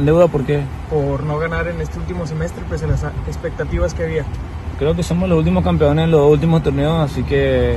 ¿En deuda por qué? Por no ganar en este último semestre, pues a las expectativas que había. Creo que somos los últimos campeones en los últimos torneos, así que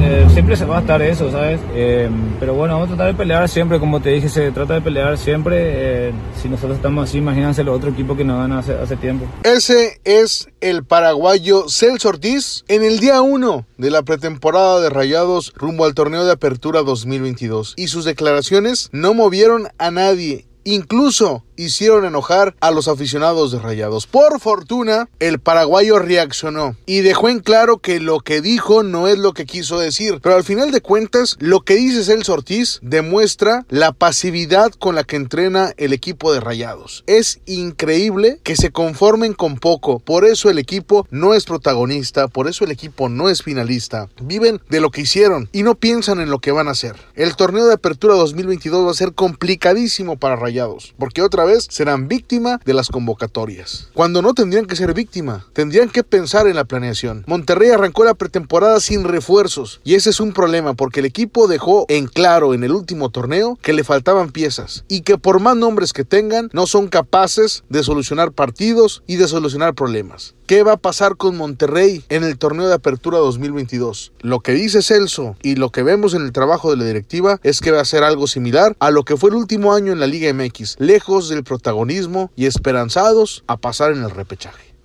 eh, siempre se va a estar eso, ¿sabes? Eh, pero bueno, vamos a tratar de pelear siempre, como te dije, se trata de pelear siempre. Eh, si nosotros estamos así, imagínense los otro equipo que nos van hace, hace tiempo. Ese es el paraguayo Celso Ortiz en el día 1 de la pretemporada de Rayados rumbo al torneo de apertura 2022. Y sus declaraciones no movieron a nadie. Incluso hicieron enojar a los aficionados de Rayados. Por fortuna, el paraguayo reaccionó y dejó en claro que lo que dijo no es lo que quiso decir. Pero al final de cuentas, lo que dice Celso Ortiz demuestra la pasividad con la que entrena el equipo de Rayados. Es increíble que se conformen con poco. Por eso el equipo no es protagonista, por eso el equipo no es finalista. Viven de lo que hicieron y no piensan en lo que van a hacer. El torneo de apertura 2022 va a ser complicadísimo para Porque otra vez serán víctima de las convocatorias. Cuando no tendrían que ser víctima, tendrían que pensar en la planeación. Monterrey arrancó la pretemporada sin refuerzos y ese es un problema porque el equipo dejó en claro en el último torneo que le faltaban piezas y que por más nombres que tengan no son capaces de solucionar partidos y de solucionar problemas. ¿Qué va a pasar con Monterrey en el torneo de apertura 2022? Lo que dice Celso y lo que vemos en el trabajo de la directiva es que va a ser algo similar a lo que fue el último año en la Liga MX, lejos del protagonismo y esperanzados a pasar en el repechaje.